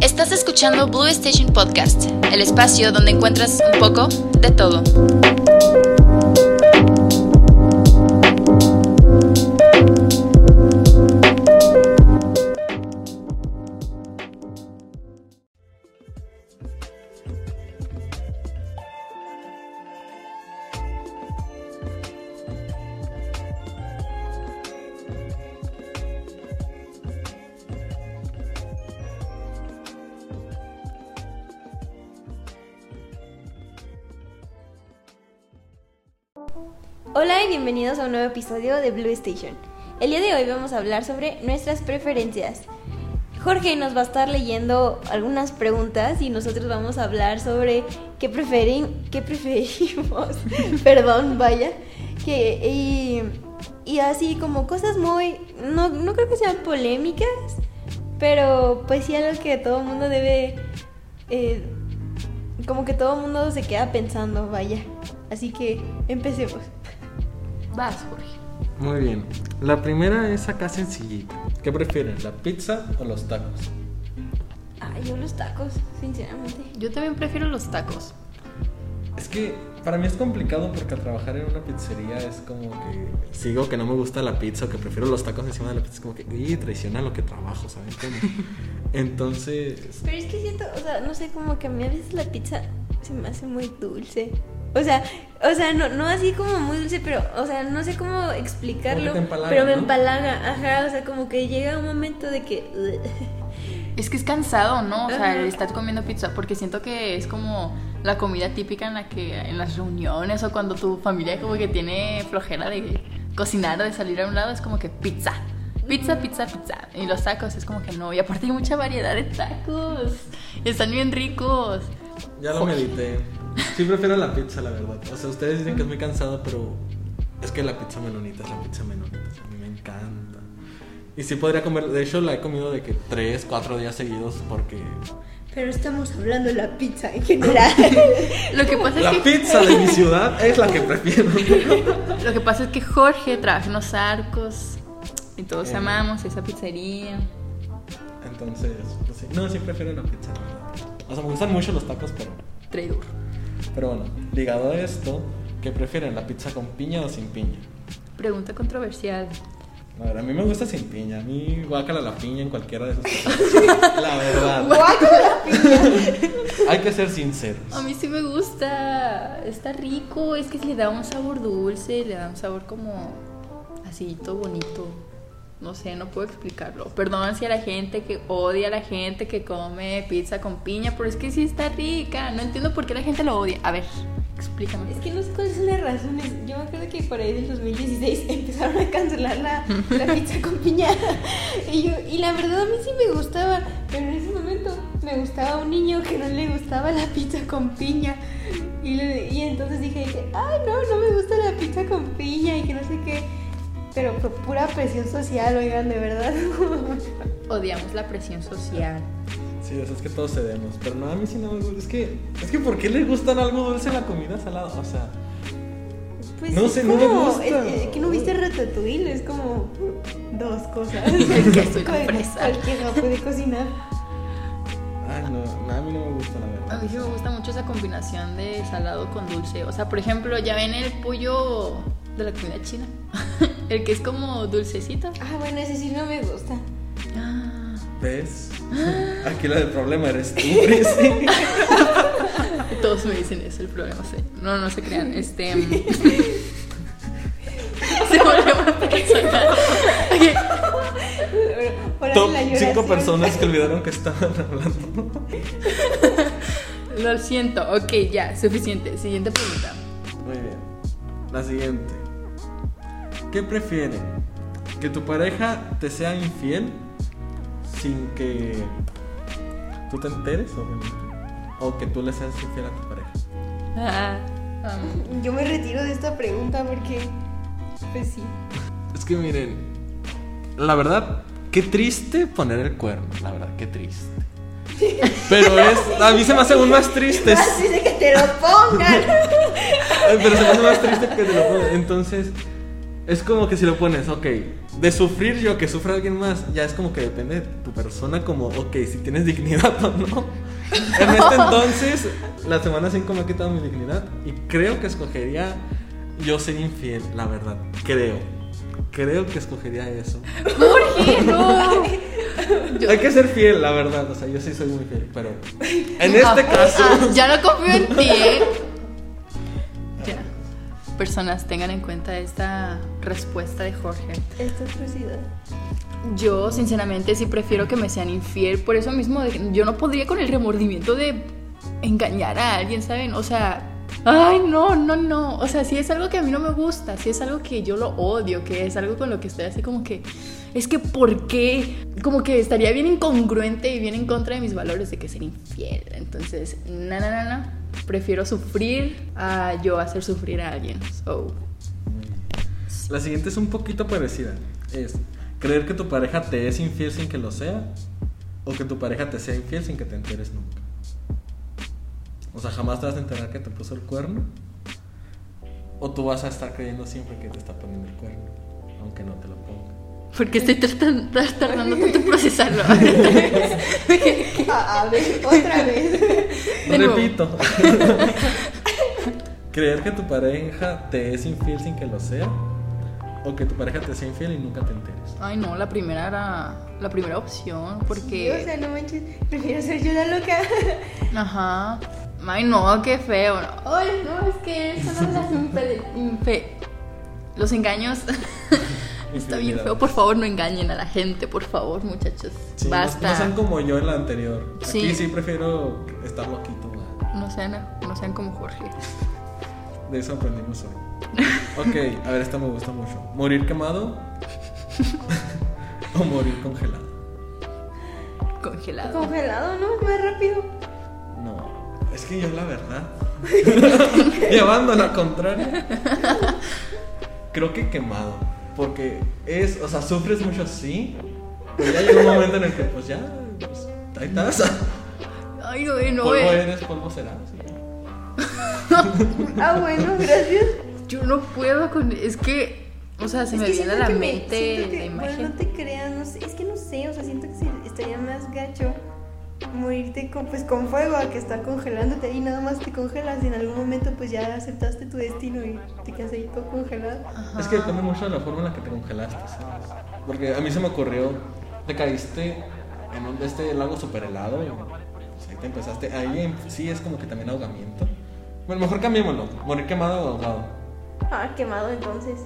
Estás escuchando Blue Station Podcast, el espacio donde encuentras un poco de todo. Episodio de Blue Station. El día de hoy vamos a hablar sobre nuestras preferencias. Jorge nos va a estar leyendo algunas preguntas y nosotros vamos a hablar sobre qué prefieren, qué preferimos, perdón, vaya, que y, y así como cosas muy, no, no creo que sean polémicas, pero pues sí algo que todo el mundo debe, eh, como que todo el mundo se queda pensando, vaya. Así que empecemos. Vas, Jorge. Muy bien. La primera es acá sencillita. ¿Qué prefieren, la pizza o los tacos? Ay, yo los tacos, sinceramente. Yo también prefiero los tacos. Es que para mí es complicado porque al trabajar en una pizzería es como que sigo que no me gusta la pizza o que prefiero los tacos encima de la pizza. Es como que, oye, traiciona lo que trabajo, ¿saben cómo? Entonces, Pero es que siento, o sea, no sé, como que a mí a veces la pizza se me hace muy dulce. O sea, o sea, no, no así como muy dulce, pero, o sea, no sé cómo explicarlo. Como que te empalaga, pero me ¿no? empalaga, ajá, o sea, como que llega un momento de que. Es que es cansado, ¿no? O sea, el estar comiendo pizza, porque siento que es como la comida típica en la que en las reuniones o cuando tu familia como que tiene flojera de cocinar o de salir a un lado, es como que pizza. Pizza, pizza, pizza. Y los tacos es como que no. Y aparte hay mucha variedad de tacos. Están bien ricos. ya lo medité. Sí prefiero la pizza, la verdad. O sea, ustedes dicen que es muy cansado, pero es que la pizza menonita es la pizza menonita. A mí me encanta. Y sí podría comer, de hecho la he comido de que tres, cuatro días seguidos porque Pero estamos hablando de la pizza en general. Lo que pasa es la que pizza de mi ciudad es la que prefiero. Lo que pasa es que Jorge trabaja en los arcos y todos Eh. amamos esa pizzería. Entonces, pues sí. no, sí prefiero la pizza. O sea, me gustan mucho los tacos, pero, Traidor. Pero bueno, ligado a esto, ¿qué prefieren, la pizza con piña o sin piña? Pregunta controversial. A ver, a mí me gusta sin piña. A mí guácala la piña en cualquiera de esos cosas. La verdad. Hay que ser sinceros. A mí sí me gusta. Está rico. Es que le da un sabor dulce, le da un sabor como así, todo bonito. No sé, no puedo explicarlo. Perdón si a la gente que odia a la gente que come pizza con piña, pero es que sí está rica. No entiendo por qué la gente lo odia. A ver, explícame. Es que no sé cuáles son las razones. Yo me acuerdo que por ahí del 2016 empezaron a cancelar la, la pizza con piña. Y, yo, y la verdad a mí sí me gustaba. Pero en ese momento me gustaba un niño que no le gustaba la pizza con piña. Y, le- y entonces dije, ay no, no me gusta la pizza con piña y que no sé qué. Pero fue pura presión social, oigan, de verdad. Odiamos la presión social. Sí, eso es que todos cedemos. Pero no, a mí sí no me gusta. Es que, es que ¿por qué le gustan algo dulce a la comida salada? O sea, Pues No sé, no me gusta. Es, es que no viste Ratatouille, es como dos cosas. El queso y la Cual- fresa. Cualquiera puede cocinar. ay, no, no, a mí no me gusta, la A verdad. mí sí me gusta mucho esa combinación de salado con dulce. O sea, por ejemplo, ya ven el pollo de la comida china. el que es como dulcecito. Ah, bueno, ese sí no me gusta. Ah, ¿Ves? Aquí la del problema eres tú, Prissy. todos me dicen eso, el problema sí. No, no se crean. Este. se volvió muy personal. Hora de Top cinco personas que olvidaron que estaban hablando. Lo siento. Ok, ya, suficiente. Siguiente pregunta. Muy bien. La siguiente. ¿Qué prefieren? ¿Que tu pareja te sea infiel sin que tú te enteres, obviamente? ¿O que tú le seas infiel a tu pareja? Ah, um, Yo me retiro de esta pregunta porque, pues sí. Es que miren, la verdad, qué triste poner el cuerno, la verdad, qué triste. Pero es, a mí se me hace aún más triste. Más dice que te lo pongan. Ay, Pero se me hace más triste que te lo pongan. Entonces, Es como que si lo pones, ok, de sufrir yo que sufra alguien más, ya es como que depende de tu persona, como, ok, si tienes dignidad o no. En este entonces, la semana 5 me ha quitado mi dignidad y creo que escogería yo ser infiel, la verdad, creo. Creo que escogería eso. ¿Por qué no? Yo- Hay que ser fiel, la verdad, o sea, yo sí soy muy fiel, pero en este caso... Ah, ya no confío en ti, ¿eh? Personas, tengan en cuenta esta respuesta de Jorge. Esta atrocidad. Yo, sinceramente, sí prefiero que me sean infiel. Por eso mismo, yo no podría con el remordimiento de engañar a alguien, ¿saben? O sea, ay, no, no, no. O sea, si es algo que a mí no me gusta, si es algo que yo lo odio, que es algo con lo que estoy así como que, es que, ¿por qué? Como que estaría bien incongruente y bien en contra de mis valores de que ser infiel. Entonces, no, no, no, no. Prefiero sufrir a yo hacer sufrir a alguien. So, La siguiente es un poquito parecida. Es creer que tu pareja te es infiel sin que lo sea o que tu pareja te sea infiel sin que te enteres nunca. O sea, jamás te vas a enterar que te puso el cuerno o tú vas a estar creyendo siempre que te está poniendo el cuerno, aunque no te lo ponga. Porque estoy tardando tanto en procesarlo. A, a ver, otra vez. Repito. creer que tu pareja te es infiel sin que lo sea o que tu pareja te sea infiel y nunca te enteres. Ay, no, la primera era la primera opción, Sí, porque... o sea, no manches, prefiero ser yo la loca. Ajá. Ay, no, qué feo. Ay, no, es que eso no las impe- impe- Los engaños... Está bien feo. Por favor, no engañen a la gente, por favor, muchachos. Sí, Basta. No, sean como yo en la anterior. Sí. Aquí sí prefiero estar loquito. No sean, no sean como Jorge. De eso aprendimos hoy. Ok, a ver, esta me gusta mucho. ¿Morir quemado o morir congelado? Congelado. Congelado, ¿no? Más rápido. No, es que yo la verdad. Llevando la contraria. Creo que quemado. Porque es, o sea, sufres mucho, sí. Pero ya llega un momento en el que, pues ya, pues, ahí estás. Ay, no, polvo eh. eres, polvo serás. Ah, bueno, gracias. Yo no puedo con. Es que. O sea, se Es me viene a la me- mente que- la imagen. Bueno, no te creas, no sé, es que no sé, o sea, siento que estaría más gacho morirte con, pues, con fuego a que estar congelándote ahí, nada más te congelas y en algún momento pues ya aceptaste tu destino y te quedas ahí todo congelado. Ajá. Es que depende mucho de la forma en la que te congelaste, ¿sabes? Porque a mí se me ocurrió, te caíste en un, este lago super helado y pues, ahí te empezaste. Ahí en- sí es como que también ahogamiento. Bueno, mejor cambiémoslo, morir quemado o ahogado. Ah, quemado entonces.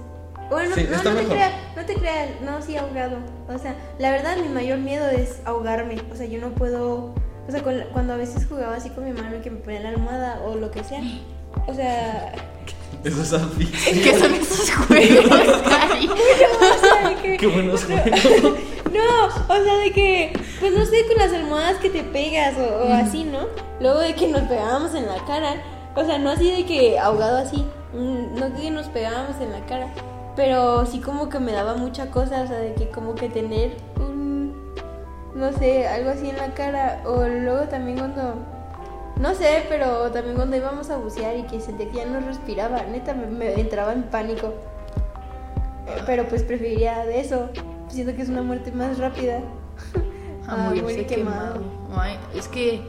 Bueno, Sí, no, está no te mejor. creas, no te creas, no, sí ahogado. O sea, la verdad mi mayor miedo es ahogarme. O sea, yo no puedo, o sea, cuando a veces jugaba así con mi mano y que me ponía la almohada o lo que sea. O sea, Eso es asfixia. ¿Qué son esos juegos, Cari? o sea, de que- Qué buenos juegos. No, o sea, de que, pues no sé, con las almohadas que te pegas o, o así, ¿no? Luego de que nos pegábamos en la cara. O sea, no así de que ahogado así. mm, No que nos pegábamos en la cara. Pero sí como que me daba mucha cosa, o sea, de que como que tener un, no sé, algo así en la cara. O luego también cuando, no sé, pero también cuando íbamos a bucear y que sentía que ya no respiraba, neta, me, me entraba en pánico. Eh, Pero pues preferiría de eso. Siento que es una muerte más rápida. A morirse quemado. Ay, es que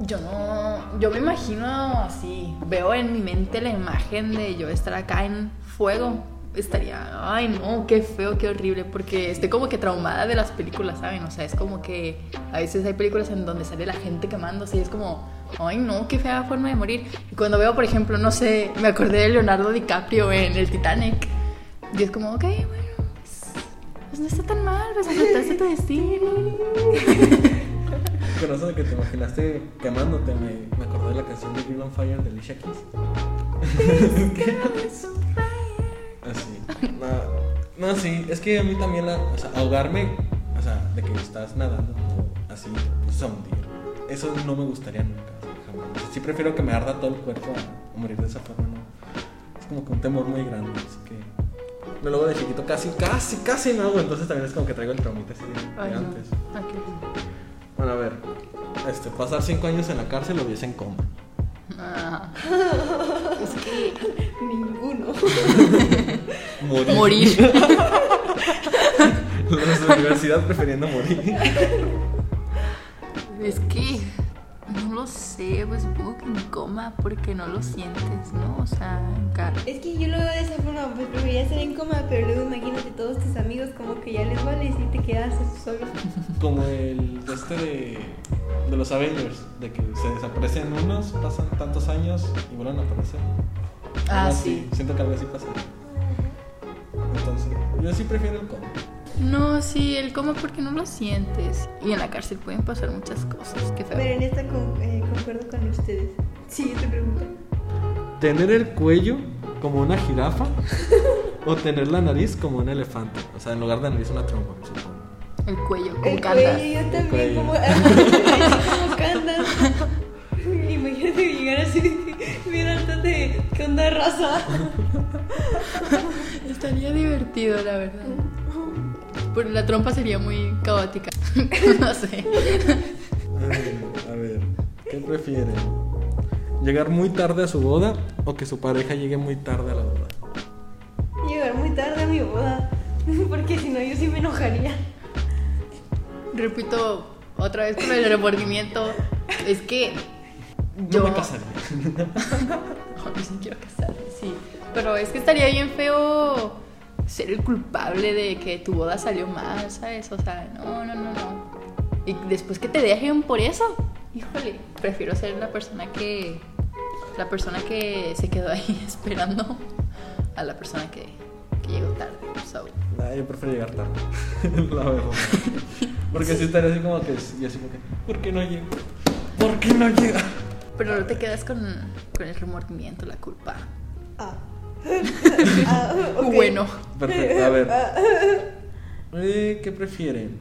yo no, yo me imagino así, veo en mi mente la imagen de yo estar acá en fuego. Estaría, ay no, qué feo, qué horrible, porque estoy como que traumada de las películas, ¿saben? O sea, es como que a veces hay películas en donde sale la gente quemándose y es como, ay no, qué fea forma de morir. Y cuando veo, por ejemplo, no sé, me acordé de Leonardo DiCaprio en el Titanic, y es como, ok, bueno, pues, pues no está tan mal, pues aceptaste tu destino. Con eso de que te imaginaste quemándote, me, me acordé de la canción de on Fire de Alicia Keys. Así. No, no, sí, es que a mí también, la, o sea, ahogarme, o sea, de que estás nadando así, pues hundir. Eso no me gustaría nunca, jamás. O sea, sí prefiero que me arda todo el cuerpo a, morir de esa forma, ¿no? Es como que un temor muy grande, así que. No, luego de chiquito casi, casi, casi no hago, entonces también es como que traigo el traumita así de, Ay, no. antes. Ah, horrible. Bueno, a ver, este, pasar cinco años en la cárcel o 10 en coma. Ah, es que Ninguno. Morir. morir. Los de la universidad prefiriendo morir. Es que no lo sé, pues supongo que en coma porque no lo sientes, ¿no? O sea, en cara. Es que yo lo veo de esa forma, pues preferiría estar en coma, pero luego imagínate todos tus amigos como que ya les vale y te quedas solo. Como el de este de, de los Avengers, de que se desaparecen unos, pasan tantos años y vuelven a aparecer. Ah, sí. así, Siento que algo así pasa. Entonces, yo sí prefiero el coma. No, sí, el coma porque no lo sientes. Y en la cárcel pueden pasar muchas cosas. Qué Pero feo. en esta con- eh, concuerdo con ustedes. Siguiente pregunta. ¿Tener el cuello como una jirafa o tener la nariz como un elefante? O sea, en lugar de nariz una trompa, supongo. El cuello, como El cantas. cuello, yo también, cuello. como, como candas. Imagínate llegar así que, mira, de ¿qué onda raza? Estaría divertido, la verdad. Pero la trompa sería muy caótica. no sé. Ay, a ver, ¿qué prefieren? ¿Llegar muy tarde a su boda o que su pareja llegue muy tarde a la boda? Llegar muy tarde a mi boda, porque si no yo sí me enojaría. Repito otra vez con el remordimiento. Es que No yo. me casaría. Yo sí quiero casarme, sí. Pero es que estaría bien feo ser el culpable de que tu boda salió mal, ¿sabes? O sea, no, no, no, no. Y después que te dejen por eso, híjole, prefiero ser la persona que. La persona que se quedó ahí esperando a la persona que, que llegó tarde. So, Yo prefiero llegar tarde. la verdad. Porque si estaría así como que. Y así como que. ¿Por qué no llega? ¿Por qué no llega? pero no te quedas con, con el remordimiento, la culpa. Ah. Ah. Bueno, Perfecto, a ver. Eh, ¿Qué prefieren?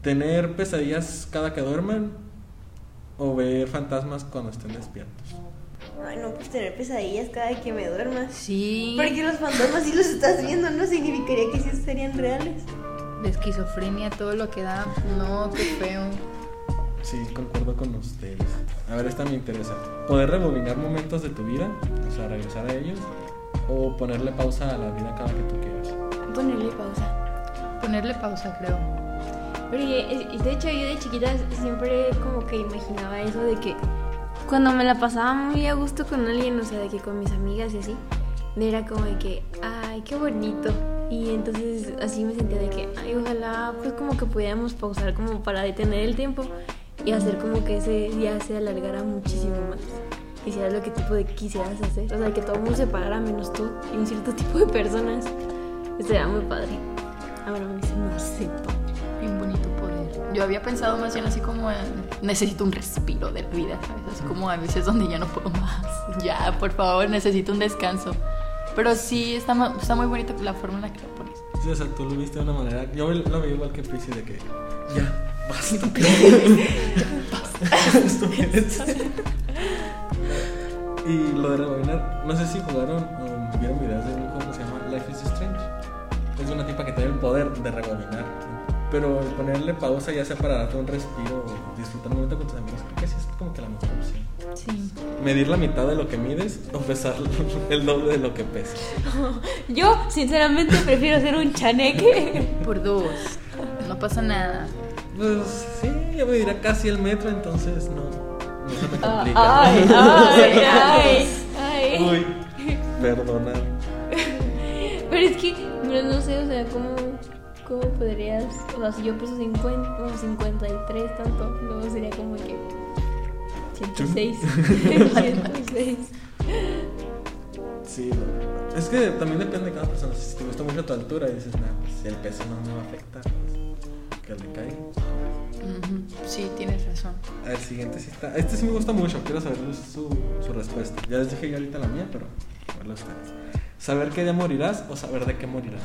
¿Tener pesadillas cada que duerman? ¿O ver fantasmas cuando estén despiertos? Ay, no, pues tener pesadillas cada que me duerma. sí. Porque los fantasmas si los estás viendo no significaría que sí serían reales. De esquizofrenia, todo lo que da. No, qué feo. Sí, concuerdo con ustedes. A ver, esta me interesa. ¿Poder rebobinar momentos de tu vida? O sea, regresar a ellos. ¿O ponerle pausa a la vida cada que tú quieras? Ponerle pausa. Ponerle pausa, creo. Porque, es- de hecho, yo de chiquita siempre como que imaginaba eso de que cuando me la pasaba muy a gusto con alguien, o sea, de que con mis amigas y así, era como de que, ay, qué bonito. Y entonces así me sentía de que, ay, ojalá pues como que pudiéramos pausar como para detener el tiempo y hacer como que ese día se alargara muchísimo más. Hiciera lo que tipo de quisieras hacer. O sea, que todo el mundo se parara menos tú y un cierto tipo de personas. Sería muy padre. Ahora me dice, no sé, Yo había pensado más bien así como en, necesito un respiro de la vida, ¿sabes? Así como a veces donde ya no puedo más. Ya, por favor, necesito un descanso. Pero sí, está, está muy bonita la forma en la que lo pones. Sí, o sea, tú lo viste de una manera. Yo lo veo igual que Prissy de que. Ya, basta. basta. Y lo de rebobinar, no sé si jugaron o vieron videos de un juego que se llama Life is Strange. Es una tipa que tiene el poder de rebobinar. Pero ponerle pausa, ya sea para darte un respiro o disfrutar un momento con tus amigos, creo que sí es como que la mejor opción. Sí. Medir la mitad de lo que mides o pesar el doble de lo que pesas. Yo, sinceramente, prefiero ser un chaneque. Por dos. No pasa nada. Pues sí, yo me dirá casi el metro, entonces no, no se me complica. Ah, ay, ay, ay, ay. Uy, perdona. Pero es que, no, no sé, o sea, ¿cómo, ¿cómo podrías? O sea, si yo peso 50, como 53 tanto, luego sería como que 106. 106. Sí, no. es que también depende de cada persona. Si te gusta mucho tu altura y dices, nah, pues el peso no me va a afectar, pues, que le caiga. Sí, tienes razón. A ver, siguiente sí está. Este sí me gusta mucho, quiero saber su, su respuesta. Ya les dije yo ahorita la mía, pero a verla ustedes. ¿Saber qué día morirás o saber de qué morirás?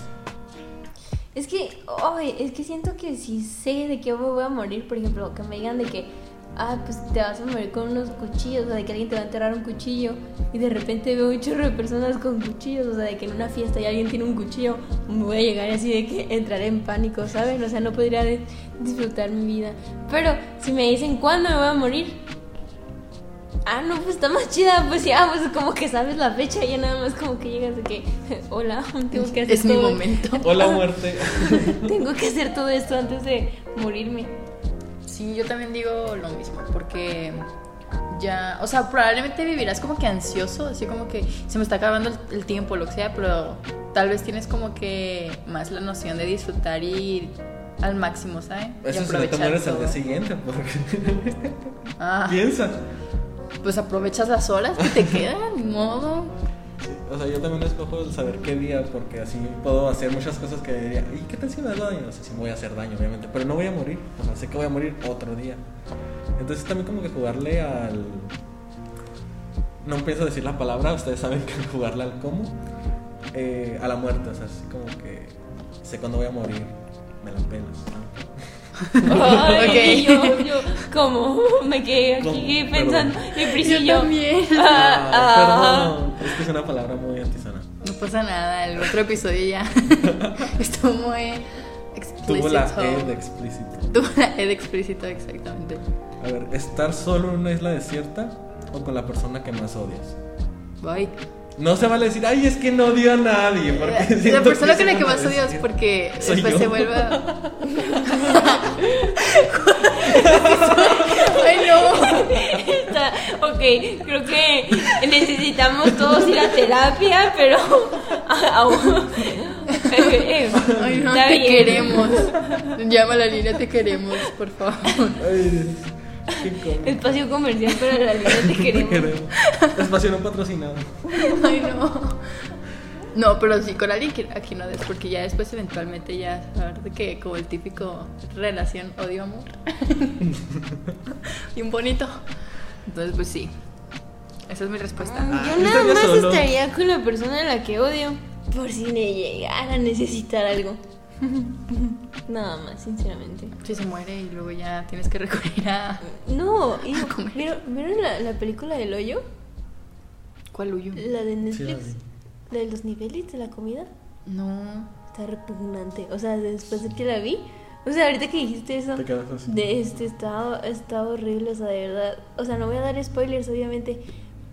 Es que, ay, es que siento que si sé de qué voy a morir, por ejemplo, que me digan de que, ah, pues te vas a morir con unos cuchillos, o de que alguien te va a enterrar un cuchillo, y de repente veo un chorro de personas con cuchillos, o sea, de que en una fiesta y alguien tiene un cuchillo, me voy a llegar así de que entraré en pánico, ¿saben? O sea, no podría disfrutar mi vida. Pero si me dicen cuándo me voy a morir, Ah, no, pues está más chida, pues ya, pues como que sabes la fecha y ya nada más como que llegas de que, hola, tengo que hacer Es mi todo- momento. Hola, muerte. Tengo que hacer todo esto antes de morirme. Sí, yo también digo lo mismo, porque ya, o sea, probablemente vivirás como que ansioso, así como que se me está acabando el, el tiempo, lo que sea, pero tal vez tienes como que más la noción de disfrutar y ir al máximo, ¿sabes? Y Eso si no te mueres al todo. día siguiente, porque Ah, piensa. Pues aprovechas las horas que te quedan, modo. O sea, yo también escojo saber qué día, porque así puedo hacer muchas cosas que diría, ¿y qué tal si me hago daño? No sé si me voy a hacer daño, obviamente, pero no voy a morir. O sea, sé que voy a morir otro día. Entonces también como que jugarle al... No pienso decir la palabra, ustedes saben que jugarle al cómo. Eh, a la muerte, o sea, así como que sé cuándo voy a morir, me la pelas. Ay, Ok. yo, yo, ¿cómo? Me quedé aquí ¿Cómo? pensando. Y Prisi y Yo yo. también. Ah, ah. perdón, es que es una palabra muy antisana. No pasa nada, el otro episodio ya estuvo muy Tuvo la explícito. E de explícito. Tuvo la E de explícito, exactamente. A ver, ¿estar solo en una isla desierta o con la persona que más odias? Bye. No se vale decir, ay, es que no odio a nadie. Porque La persona que con la que más odias decir. porque Soy después yo. se vuelva. Ay, no. Está- ok, creo que necesitamos todos ir a terapia, pero. Ay, no, te queremos. Llama a la línea, te queremos, por favor. Ay. Espacio comercial para la vida te Te queremos. queremos. Espacio no patrocinado. Ay, no. No, pero sí, con alguien que aquí no des, porque ya después eventualmente ya saber de que como el típico relación odio-amor. Bien bonito. Entonces, pues sí. Esa es mi respuesta. Ah, Yo yo nada más solo. estaría con la persona a la que odio. Por si me llegara a necesitar algo. Nada más, sinceramente. Si se muere y luego ya tienes que recurrir a. No, y- comer. ¿vieron, vieron la, la película del hoyo? ¿Cuál huyo? La de Sí, la Netflix. la de los niveles de la comida. No. Está repugnante. O sea, después de que la vi. O sea, ahorita que dijiste eso. Te quedas así. De este está, está horrible, o sea, de verdad. O sea, no voy a dar spoilers, obviamente.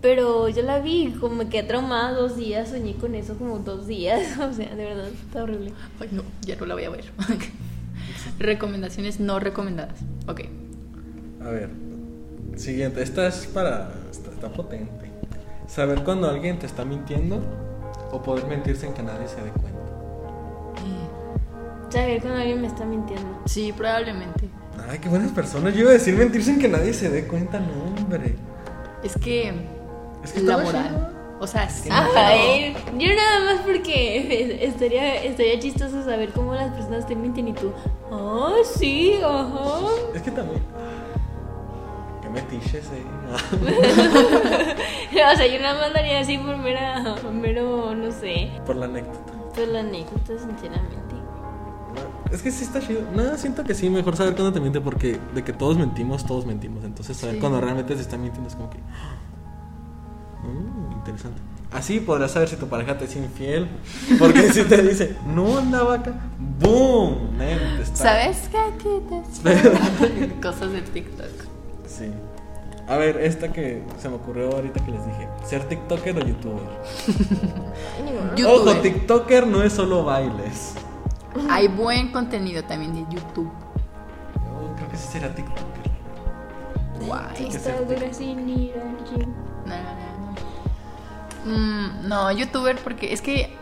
Pero yo la vi, como me quedé traumada dos días, soñé con eso como dos días. O sea, de verdad, está horrible. Ay, no, ya no la voy a ver. Recomendaciones no recomendadas. Ok. A ver, siguiente. Esta es para. Está, está potente. Saber cuando alguien te está mintiendo o poder mentir sin que nadie se dé cuenta. Saber cuando alguien me está mintiendo. Sí, probablemente. Ay, qué buenas personas. Yo iba a decir mentir sin que nadie se dé cuenta. No, hombre. Es que. Es que la todo moral. chido. O sea, sí. Ay, yo nada más porque estaría, estaría chistoso saber cómo las personas te mienten y tú, ah, sí, ajá. Es que también. Que metiches, eh. o sea, yo nada más lo haría así por mera, mero, no sé, Por la anécdota. por la anécdota, sinceramente. Es que sí está chido. No, siento que sí, mejor saber cuándo te miente porque de que todos mentimos, todos mentimos. Entonces saber Sí. cuando realmente se está mintiendo es como que... Mm, interesante. Así podrás saber si tu pareja te es infiel. Porque si te dice, no andaba acá, ¡boom! Nel, te está- ¿Sabes gatitas? Cosas de TikTok. Sí. A ver, esta que se me ocurrió ahorita que les dije. ¿Ser TikToker o YouTuber? YouTuber. Ojo, TikToker no es solo bailes. Hay buen contenido también de YouTube. Yo creo que sí sería TikToker. Guay. Está dura sin ir al gym. Mm, no, youtuber porque es que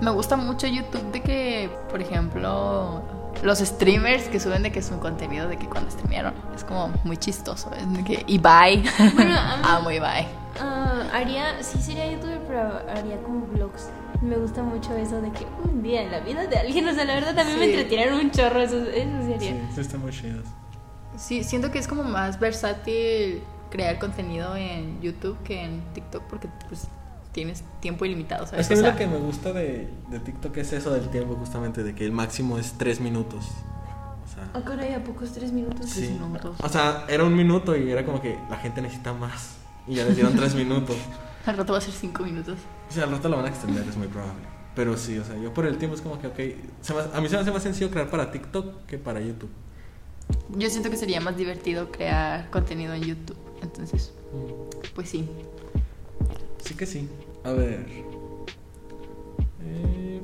me gusta mucho YouTube de que, por ejemplo, los streamers que suben de que su contenido de que cuando streamearon es como muy chistoso. Es de que Ibai. Bueno, a mí- Amo Ibai. Ah, haría, sí sería youtuber, pero haría como vlogs. Me gusta mucho eso de que un día en la vida de alguien, o sea, la verdad también me Sí. entretienen un chorro, eso, eso sí haría. Sí, sí están muy chidos. Sí, siento que es como más versátil crear contenido en YouTube que en TikTok porque pues tienes tiempo ilimitado, ¿sabes? Es que a O mí sea, lo que me gusta de, de TikTok es eso del tiempo, justamente, de que el máximo es tres minutos. O sea, Ah, caray, ¿a pocos tres minutos? tres sí. minutos. O sea, era un minuto y era como que la gente necesita más. Y ya les dieron tres minutos. Al rato va a ser cinco minutos. O sea, al rato lo van a extender, es muy probable. Pero sí, o sea, yo por el tiempo es como que, ok, se me- a mí se me hace más sencillo crear para TikTok que para YouTube. Yo siento que sería más divertido crear contenido en YouTube. Entonces, Pues sí. Sí que sí. A ver. Eh,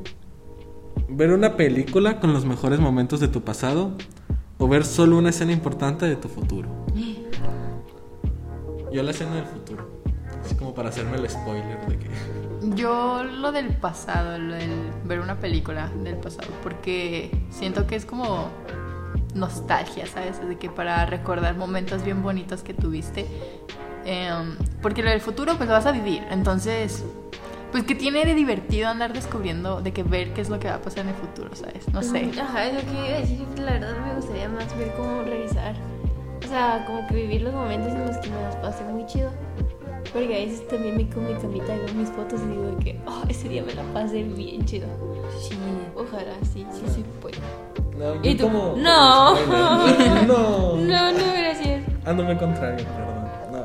ver una película con los mejores momentos de tu pasado o ver solo una escena importante de tu futuro. Yo la escena del futuro. Así como para hacerme el spoiler de que. Yo lo del pasado, lo del ver una película del pasado, porque siento que es como nostalgia, ¿sabes? De que para recordar momentos bien bonitos que tuviste. Em, porque lo del futuro pues lo vas a vivir, entonces pues que tiene de divertido andar descubriendo de que ver qué es lo que va a pasar en el futuro, ¿sabes? No sé. Ajá, es lo que iba a decir. La verdad me gustaría más ver cómo realizar. O sea, como que vivir los momentos en los que me las pasé muy chido. Porque a veces también me con mi camita y veo mis fotos y digo que, oh, ese día me la pasé bien chido. Sí. Ojalá, sí, sí, sí puede. No, ¿Y tú? como. No. como- No. No, no, gracias. Ando muy contrario, perdón.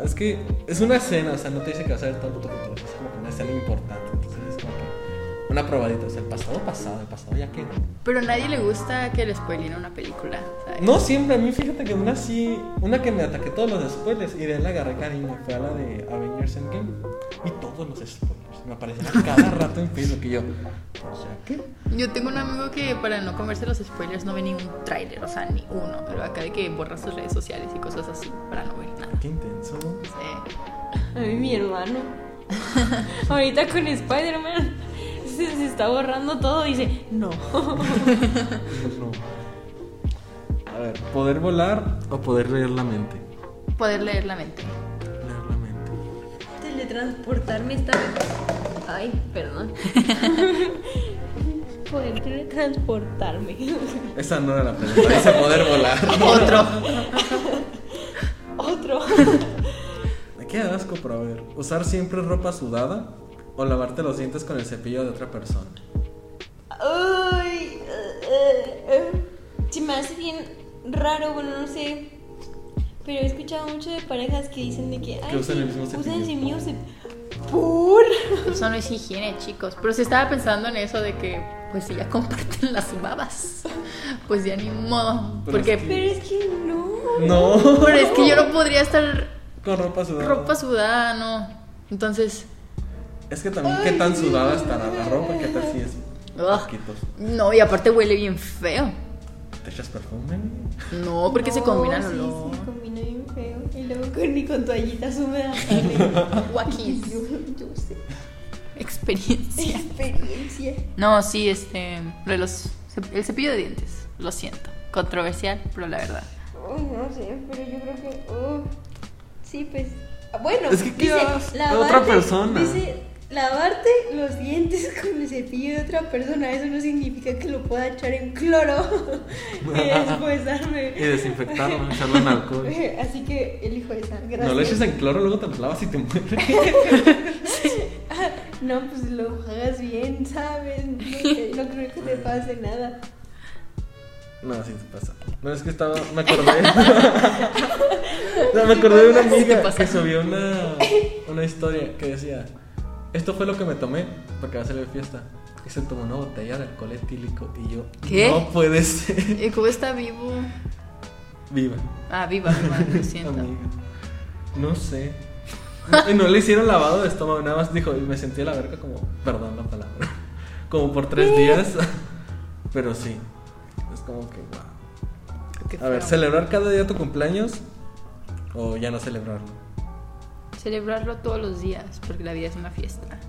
Es que es una escena, o sea, no te dice que vas a ver todo tu futuro. Es como que una escena importante. Entonces es como que una probadita. O sea, el pasado, pasado, el pasado ya quedó. Pero a nadie le gusta que le spoilen una película, ¿sabes? No siempre, a mí fíjate que una sí, una que me ataqué todos los spoilers y de le agarré cariño fue a la de Avengers Endgame. Y todos los spoilers me aparecían a cada rato en Facebook y yo, o sea, ¿qué? Yo tengo un amigo que para no comerse los spoilers no ve ni un tráiler, o sea, ni uno. Pero acá de que borra sus redes sociales y cosas así para no ver. Qué intenso. Sí. A mí mi hermano. Ahorita con Spider-Man se, se está borrando todo. Dice, no. No. A ver, ¿poder volar o poder leer la mente? Poder leer la mente. Leer la mente. Teletransportarme esta vez. Ay, perdón. Poder teletransportarme. Esa no era la pregunta, dice poder volar. Otro. Otro. Me queda asco, pero a ver, ¿usar siempre ropa sudada o lavarte los dientes con el cepillo de otra persona? Uy. eh, eh, Se me hace bien raro, bueno, no sé. Pero he escuchado mucho de parejas que dicen de que. Ay, usan el mismo Usan cepillo. ese mismo cepillo. ¿Por? Eso no es higiene, chicos. Pero si estaba pensando en eso de que, pues si ya comparten las babas, pues ya ni modo. Pero Porque, es que- Pero es que no. No. pero es que yo no podría estar Con ropa sudada. ropa sudada, no. Entonces, Es que también, ¿qué tan sudada estará la ropa? ¿Qué tal si es? No, y aparte huele bien feo. ¿Te echas perfume? No, porque se No, combina el sí, olor. Sí, combina bien feo. Y luego con, ni con toallitas húmedas. Guakis. yo, yo sé. Experiencia. Experiencia. No, sí, este. los, el cepillo de dientes. Lo siento. Controversial, pero la verdad. Uy, no sé, pero yo creo que. uh, sí, pues. ah, Bueno, Es que dice, lavarte- otra persona. Dice, lavarte los dientes con el cepillo de otra persona. Eso no significa que lo pueda echar en cloro y después darme. Y desinfectarlo, echarlo en alcohol. Así que elijo esa. Gracias. No lo eches en cloro, luego te lavas y te mueres. No, pues lo hagas bien, ¿sabes? No, que- no creo que te pase nada. No, sí te pasa. No, es que estaba. Me acordé. No, me acordé de una amiga que subió una, una historia que decía: Esto fue lo que me tomé porque va a salir de fiesta. Y se tomó una botella de alcohol etílico. Y yo, ¿Qué? no puede ser. ¿Y cómo está vivo? Viva. Ah, viva, viva, lo siento. Amiga. No sé. Y no le hicieron lavado de estómago, nada más dijo, y me sentí a la verga como, perdón la palabra, como por tres días. Pero sí, es como que, wow. A ver. ¿celebrar cada día tu cumpleaños o ya no celebrarlo? Celebrarlo todos los días, porque la vida es una fiesta.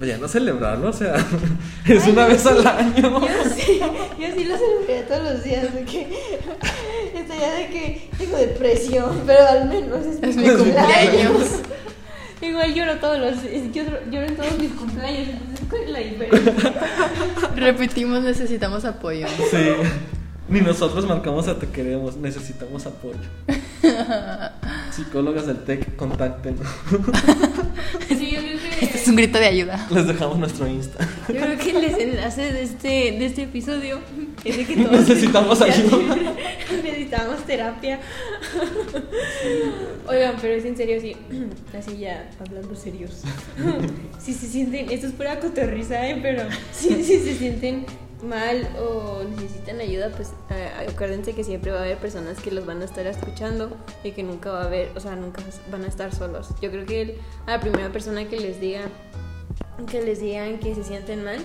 Pues ya no celebrarlo, o sea, es una vez al año. Yo sí, yo sí lo celebraría todos los días. De que, estaría de que tengo depresión, pero al menos es, Es mi mi cumpleaños. Igual lloro todos los lloro, lloro en todos mis cumpleaños, entonces ¿cuál es la diferencia? Repetimos, necesitamos apoyo. Sí. Ni nosotros marcamos a te queremos, necesitamos apoyo. Psicólogas del TEC, contacten. Un grito de ayuda. Les dejamos nuestro Insta. Yo creo que el desenlace de este, de este episodio es de que todos Necesitamos ayuda. Necesitamos terapia. Oigan, pero es en serio, sí. Así ya, hablando serios. Si se sienten, esto es pura cotorriza, ¿eh? pero sí, sí se sienten mal o necesitan ayuda, pues acuérdense que siempre va a haber personas que los van a estar escuchando y que nunca va a haber, o sea, nunca van a estar solos. Yo creo que el- a la primera persona que les diga que les digan que se sienten mal,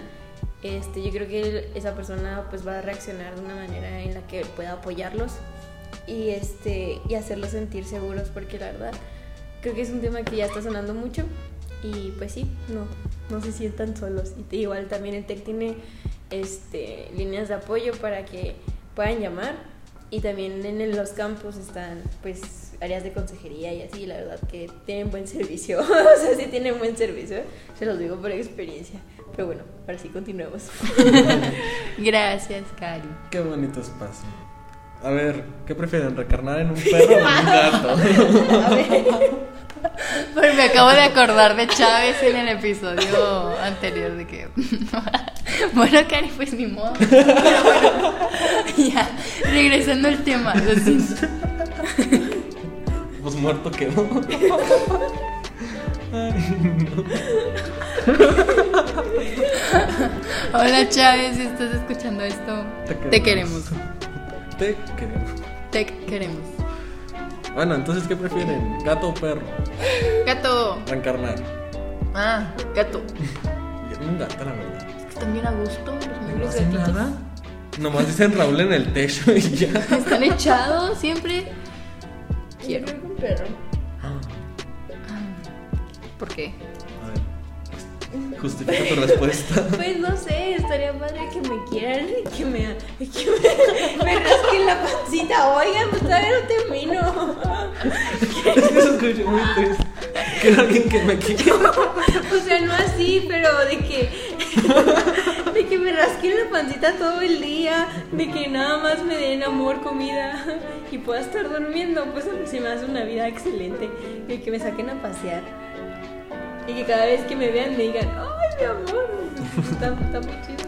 este, yo creo que esa persona pues va a reaccionar de una manera en la que pueda apoyarlos y este y hacerlos sentir seguros porque la verdad creo que es un tema que ya está sonando mucho y pues sí, no, no se sientan solos. Y igual también el TEC tiene este, líneas de apoyo para que puedan llamar y también en los campus están pues áreas de consejería y así, la verdad que tienen buen servicio, o sea, sí tienen buen servicio, se los digo por experiencia. Pero bueno, ahora sí continuemos. Gracias, Cari. Qué bonito espacio. A ver, ¿qué prefieren? ¿Recarnar en un perro o en un gato? A ver, Pues me acabo de acordar de Chávez en el episodio anterior de que. bueno, Cari, pues ni modo. Pero bueno, ya, regresando al tema. Lo siento. Pues muerto quedó. Ay, Hola, Chávez, si estás escuchando esto, te queremos. Te queremos. Te queremos. Bueno, entonces, ¿qué prefieren? ¿Gato o perro? Gato. Reencarnar. Ah, gato. Un gato, la verdad. Están bien a gusto los ¿No hacen gatitos. nada? Nomás dicen Raúl en el techo y ya. Están echados siempre. Quiero. un perro. ¿Por qué? A ver, justifica tu respuesta. Pues no sé, estaría padre que me quieran y que me, que me, me rasquen la pancita. Oigan, pues todavía no termino. Es que se escuchó muy triste. Quiero alguien que me quiera. O sea, no así, pero de que. De que me rasquen la pancita todo el día, de que nada más me den amor, comida y pueda estar durmiendo, pues a mí se me hace una vida excelente. Y que me saquen a pasear. Y que cada vez que me vean me digan, ¡ay, mi amor! Está, está muy chido.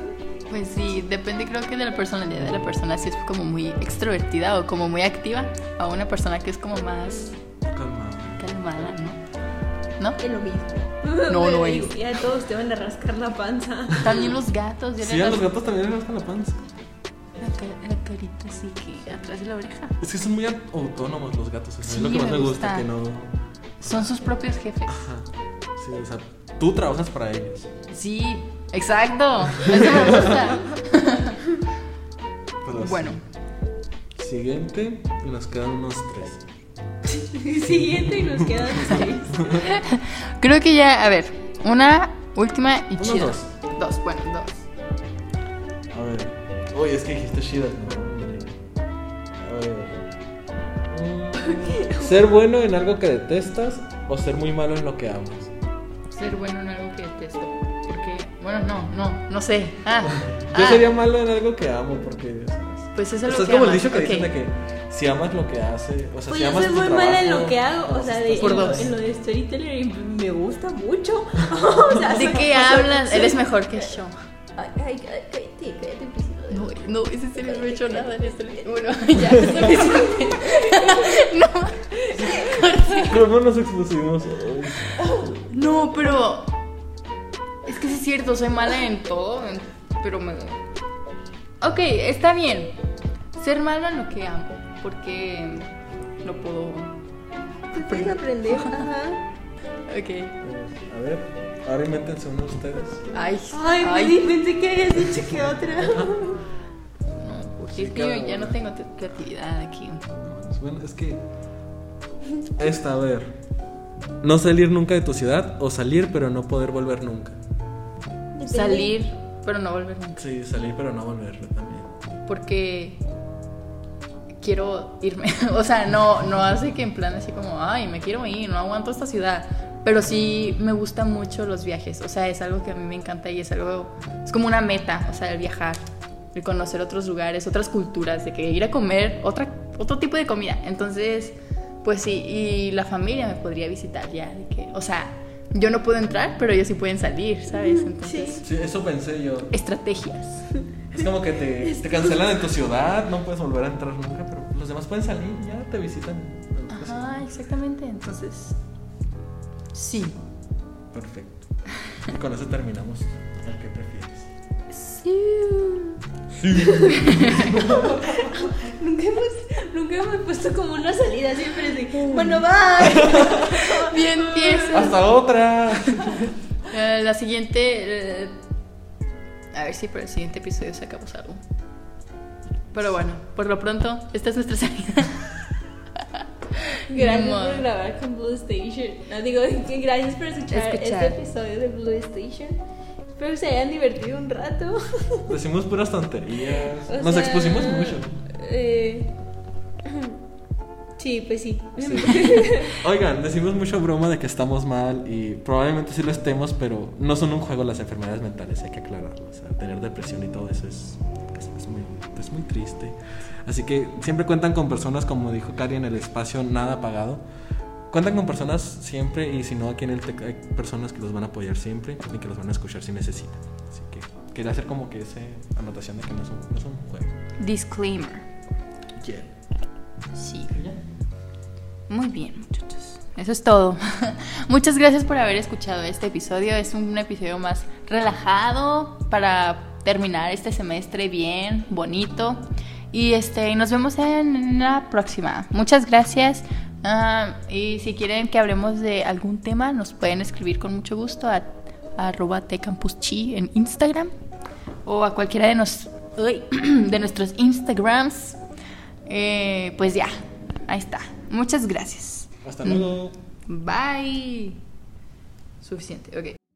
Pues sí, depende creo que de la personalidad de la persona, si es como muy extrovertida o como muy activa, a una persona que es como más Calma. ¿No? Lo mismo. No, no es. Ya todos te van a rascar la panza. También los gatos, ya Sí, a los gatos también les rascan la panza. la, ca- la carita así que atrás de la oreja. Es que son muy autónomos los gatos. o sea, Sí, es lo que más me gusta, gusta. que no. Son sus propios jefes. Ajá. Sí, o sea, tú trabajas para ellos. Sí, exacto. Eso me gusta. Pero sí. Bueno, Siguiente, y nos quedan unos tres. Siguiente y nos quedan seis. creo que ya, a ver, una última y chida. dos. Dos, bueno, dos. A ver. Uy, es que dijiste Shida, ¿no? A ver. ¿Ser bueno en algo que detestas o ser muy malo en lo que amas? Ser bueno en algo que detesto. Porque, bueno, no, no, no sé. Ah, Yo ah, sería malo en algo que amo porque. Pues eso es o lo sea, es que como el amas, dicho que ok. dicen de que si amas lo que hace, o sea, Pues si yo amas soy tu muy mala en trabajo, lo que hago, o sea, de, Por en, lo, dos. en lo de storyteller y me gusta mucho. o sea, ¿De soy- qué soy- hablas? soy- Eres mejor que yo. Ay, ay, ay, cállate, cállate. No, no, ese serio no he hecho nada en esto. Bueno, ya. No, ¿Cómo nos expusimos no, pero. Es que sí es cierto, soy mala en todo, pero me. Ok, está bien. Ser malo en lo que amo, porque lo puedo. Puedes aprender. Ajá. Ok. A ver, ahora invéntense uno ustedes. Ay, Ay, ay. me pensé que habías dicho que otra. No, porque es que yo ya no tengo te- creatividad aquí. Bueno, es que. Esta, a ver. No salir nunca de tu ciudad o salir pero no poder volver nunca. Salir, pero no volver nunca. Sí, salir pero no volver también. porque quiero irme. o sea, no, no hace que en plan así como, ay, me quiero ir, no aguanto esta ciudad. Pero sí me gustan mucho los viajes. O sea, es algo que a mí me encanta y es algo, es como una meta, o sea, el viajar, el conocer otros lugares, otras culturas, de que ir a comer otra, otro tipo de comida. Entonces, pues sí, y la familia me podría visitar ya, de que, o sea, yo no puedo entrar, pero ellos sí pueden salir, ¿sabes? Entonces, Sí, eso pensé yo. estrategias. Es como que te, te cancelan en tu ciudad, no puedes volver a entrar nunca, pero los demás pueden salir, ya te visitan. Ajá, exactamente. Entonces, sí. Perfecto. Y con eso terminamos. ¿El que prefieres? Sí. Nunca hemos, nunca hemos puesto como una salida, siempre es de, bueno, bye. Bien empieza. Hasta otra. Eh, la siguiente. eh, a ver si para el siguiente episodio sacamos algo. Pero bueno, por lo pronto, esta es nuestra salida. Gracias por grabar con Blue Station. No, digo que gracias por escuchar, Escuchar. este episodio de Blue Station. Espero que se hayan divertido un rato. Decimos puras tonterías. O Nos sea, expusimos mucho. eh, sí, pues sí. Oigan, decimos mucho broma de que estamos mal y probablemente sí lo estemos, pero no son un juego las enfermedades mentales, hay que aclararlo. O sea, tener depresión y todo eso es, es, es muy, es muy triste. Así que siempre cuentan con personas, como dijo Cari en el espacio, nada pagado. Cuentan con personas siempre y si no, aquí en el TEC hay personas que los van a apoyar siempre y que los van a escuchar si necesitan. Así que quería hacer como que esa anotación de que no es un, no es un juego. Disclaimer. Yeah. Sí. Muy bien, muchachos. Eso es todo. Muchas gracias por haber escuchado este episodio. Es un episodio más relajado para terminar este semestre bien, bonito. Y este, nos vemos en la próxima. Muchas gracias. Ah, y si quieren que hablemos de algún tema, nos pueden escribir con mucho gusto a, a arroba en Instagram o a cualquiera de, nos, uy, de nuestros Instagrams. Eh, pues ya, ahí está. Muchas gracias. Hasta luego. Bye. Suficiente, ok.